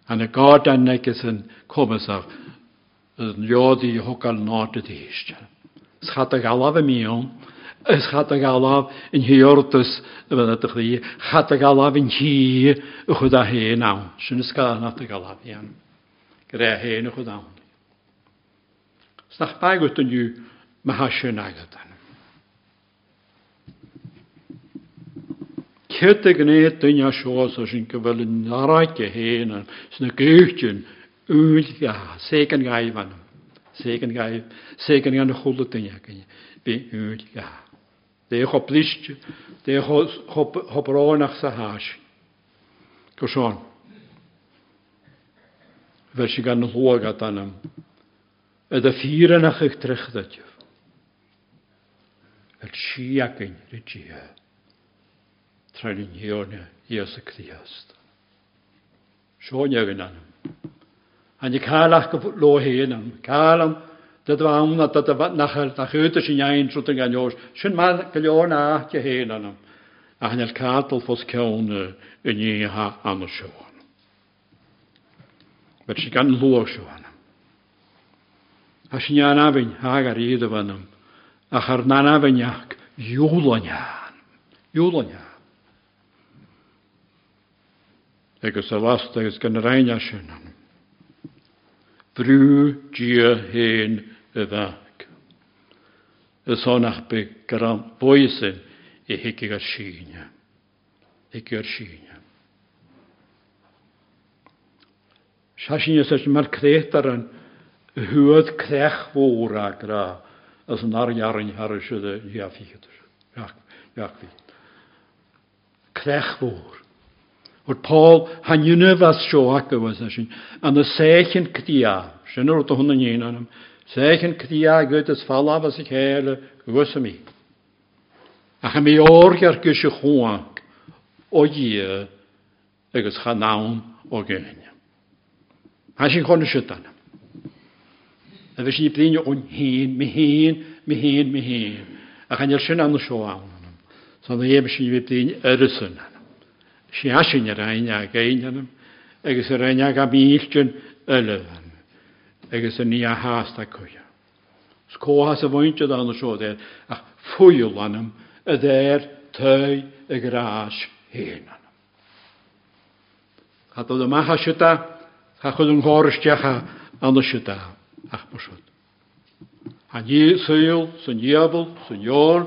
An y god an neges yn comasach yn liodi i hogal nod y ddysg. Schat y mion, Ys chat ag alaf yn hiordus y fydd ydych chi. Chat ag alaf yn hi a. Sy'n ysgol nat ag alaf iawn. Gyda hen y chwyd awn. Snach agad an. Cyd y gwneud dyn ia sios os yn gyfel yn araig y hen an. Sy'n y gwychtyn ŵl ga. Seg yn gaif an. Seg yn gaif. Seg yn gan y chwlw dyn ia. Be ŵl ga. Dé cho bliste, dé choráach sa háis. Go seán. Ver si gan hlógad anam. Y dy ffyranach eich trechdadio. Er siagin rydia. Tra'n trelyn hiornia Iesu Christ. Sion yw'n anam. Ani caelach gyf lo hen am. Cael am dy dwawn a dy nachal na chyd ys iawn trwy dyng anios. Sy'n ma'n gylion a ti hen anam. A hynny'r cadl ffos cawn yn i ha am y sion. Bet sy'n gan lwa sion. A sy'n iawn afyn hag ar iddo fanam. A charnan afyn iach. Iawn. Iwlan iawn. Is de last, is gan reina schön. Brú dia heen y fag. Y sonach be garan boesyn i higi ar síne. Higi ar síne. Sasyn ys mar cretar yn hwyd crech fôr a gra as yn. Wyd Paul han yw'n fas sioach gywas a e, sy'n. An y sech yn cdia. Sy'n yr oedden hwnnw ni'n anam. Sech yn cdia gyd ys falaf as y cael gywas am i. Ac am i org ar gys y chwag o ie agos chanawn o gyn. Ha sy'n chwn y sydan. A fes i blin o'n hyn, mi hyn, mi hyn, mi hyn. Ach anir sy'n am y sioawn. Sa'n dda eb sy'n i blin yr ysynan. Si asin yr ein ag ein anam, agos yr ein ag am iltion ylyfan, agos yn ni a hast ag hwya. Scohas y fwynt o dan y siodd er, ach fwyl anam, y dder tøy y gras hen anam. Hadodd yma ha siwta, ha chwyd yn Nghorstiach ha an y siwta, ach bwysod. A ni syl, sy'n iabl, sy'n ior,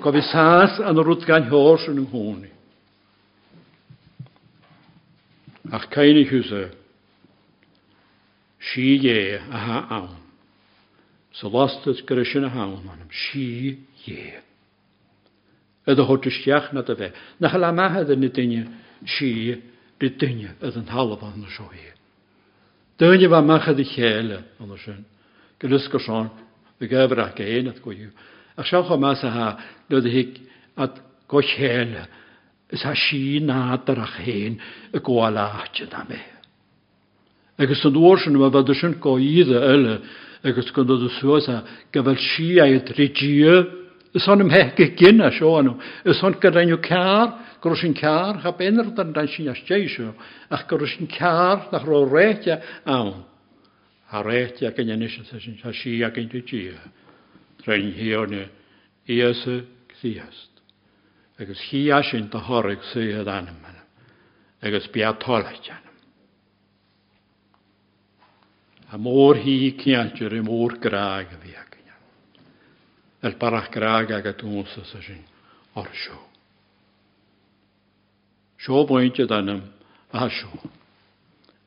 gofisas an y rwtgan hors yn yng Nghwni. Ach i hwysau, Si ie a ha awn. So lost ys gyda sy'n a hawn anam. Si ie. Ydw hwt ysdiach na dy fe. Na yn y dynia si dy dynia yd yn halaf an y sio ie. Dynia fa machad i chele an sion. Fy gyfer ac ein at gwyw. A a at go. sa sí nádarach héin a gáláte na mé. Agus an dúsin a bheit sin go íide eile agus gon a suasa go bhfuil si éiad ridíú is sanm heice ginine seánm, is san go reinú cear go sin cear ha benar an da sin astéisiú ach go sin cear nach ró réite an. Tá réite a gan sin sin sa sí a gin tú tíí. Trein hiorne íasa síhast. agus hí sin a thoraigh suúad anam agus beatálaiteanam. A mór hí ceantir i mór graag a bhíine. El barach graag aga túsa sa sin or seo. Seo buinte anam a seo.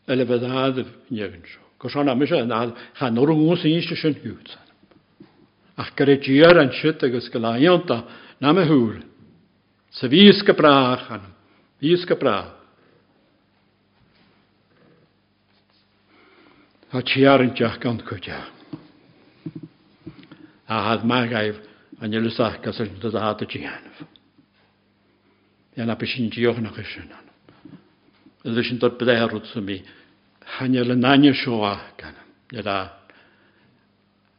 Ele bheitdáadh negann seo. Go sena mu cha norúsa íiste sin hiúta. Ach gur é ddíar an siit agus go láonanta na a thuúrin. Så vi skal bra han. Vi skal bra. A chiaran teach gan chuide. A had me gaibh an ilusachcha sin do a hat a tíanamh. Iana pe sin tíochnach sin an. Idir sin dod bedéirút sa mí chaine le naine seoá gan le.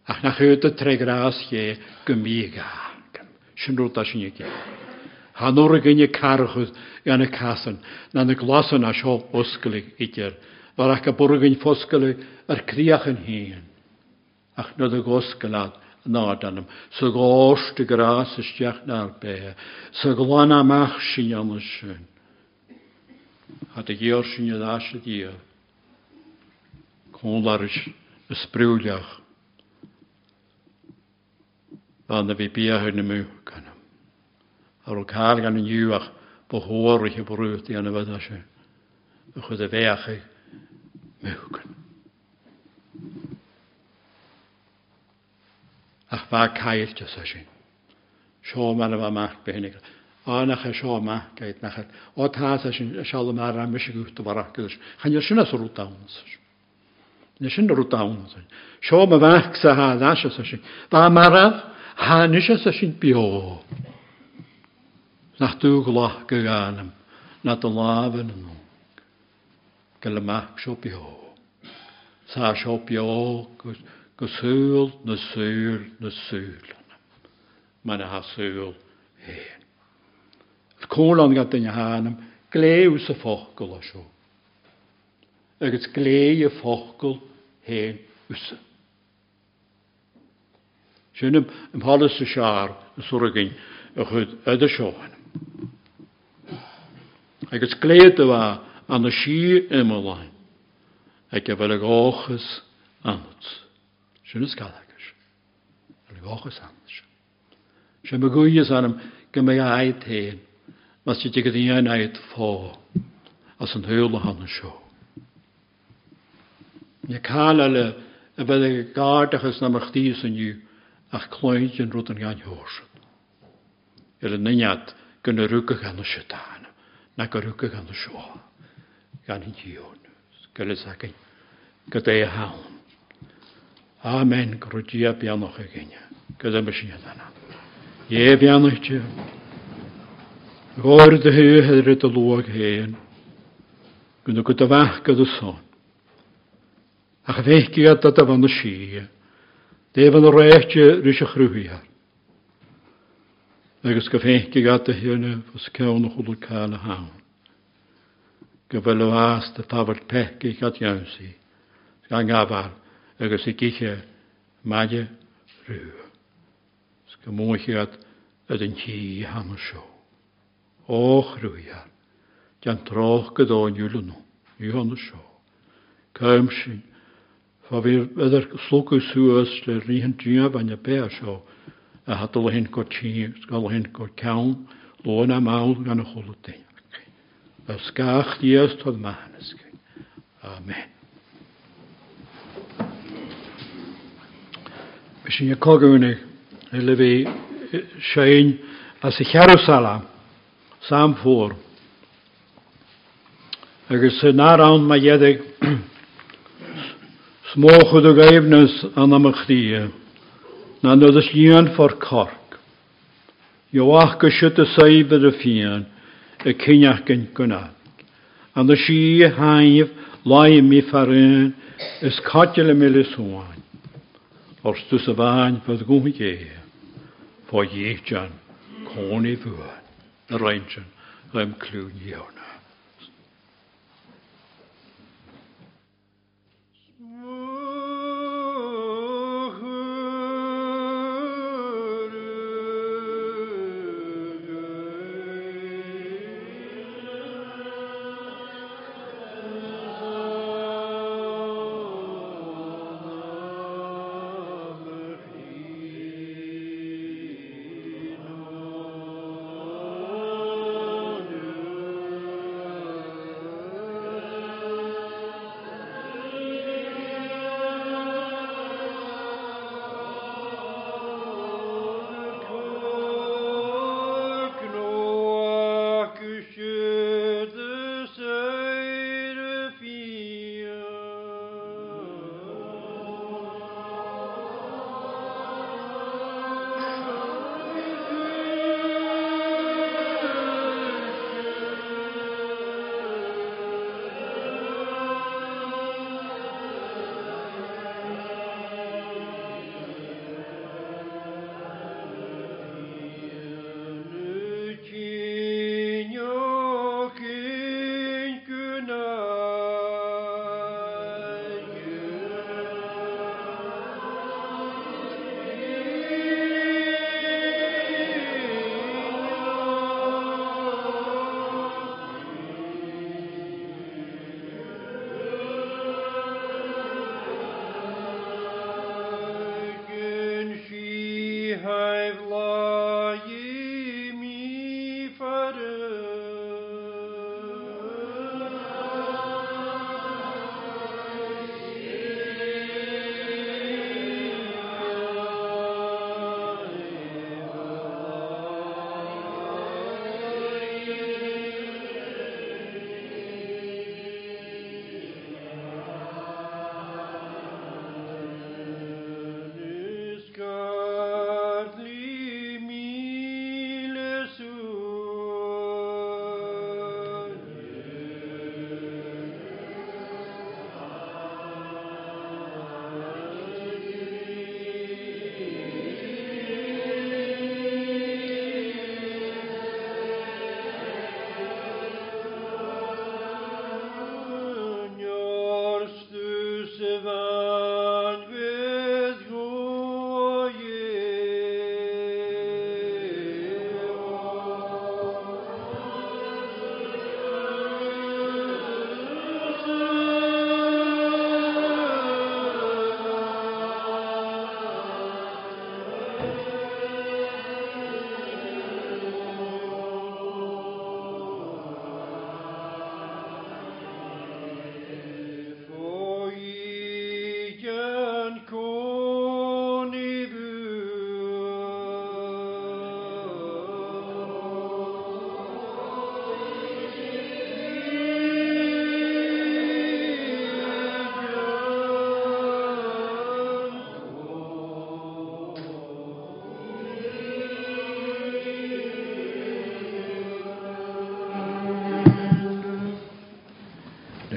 Ach nach chuúta tre grás é go mí gan sin rúta. O'r gyn i carchwyd gan y casan. Na na glasan a sio osgylig idir. Far ac a bwrg yn ffosgylig ar criach yn hun. Ach nad y gosgylad nádanam, sa gáiste grás isteach ná bé, sa gláin amach sin an sin. A de sin dá se dí. Cólaris y sprúleach. Fan bhí bíthir na mú ganam. ar o'n cael gan yn iwach bohor i chi brwyd i anna fod asio. Y chwyd y feach i mewgan. Ach fa cael jys asio. Sio ma'n yma maach behenig. O nach a sio ma gaid nach a. O tas asio sial yma ar am ysig wyt o farach gydys. Chan ysyn as o rwt dawns asio. Sio ma fach sa ha ddasio asio. Fa maraf hanis asio biog. Nach dú glach go gáanam na do láhan an go le meach seo beó. Tá seo gus go súil na súr na súlan. Man ha súil héin. Cólan gan den hánam, gléú sa fócail a seo. Agus glé a fócail héin usa. Sinnam im hálas sa seár na suragin a chud yd a seohan. Agus gléad a bha an na sí imimeáin ag a bhfuil a gáchas anats. Sin is galachas. Ar gáchas anats. Se me gúias anam go mé aid héin, mas si go dhéana aid fá as an thuúla hanna seo. Ní cála le a bheit gáardachas na martíí sanniu ach chláint an rud an gáin hósan. Ir an ninead gunna ruúca gan na setána, na go ruúca gan seo, gan hin tíún, go go a. Amen, grwdia bianoch y gynnu. Gyda bys i yna. Ie bianoch ti. Gor dy hy hydr y lwag hen. Gwna gyda fach gyda son. Ach feich gyda da fan y si. Defan y reich rys y chrwyhar. agus go féici gata hiúna fos ceanna chuú cála hán. Go bhfuil leás a táhar peici chatjaansaí gan gábhar agus i giche maide ruú. S go móchiad a an tí hana seo. Óch ruúhear dean troch go dáinúlanú í hana seo. Caim sin, Fa fi ydy'r slwgwys hwys le rhi'n diaf yn y be hat le hin go tí gal hin go cean lóin a má gan na chola. A scach díos tá mehannas. Amen. sin cogúnig i le bhí séin as i Jerusalem sam fór. Agus sé ná an ma dhéidir smóchud a gaimnas an amachtíí, na nod ys lian ffordd corc. Ioach gysiad y saif ar y ffian, y cyniach gan gynnaf. Ond ys i haif lai mi ffarin, ys cadil y mil ys hwain. Ors dys y fain fydd gwmwy ge, fo ieich jan, coni fwy'n, yr ein jan, rhaim clwn iawn.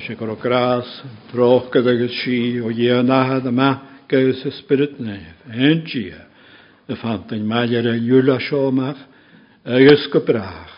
Šekro gras, trochę tego ci, o je na da a keuse spiritne, enchia, de fantin majer en jula shomach, eges gebracht.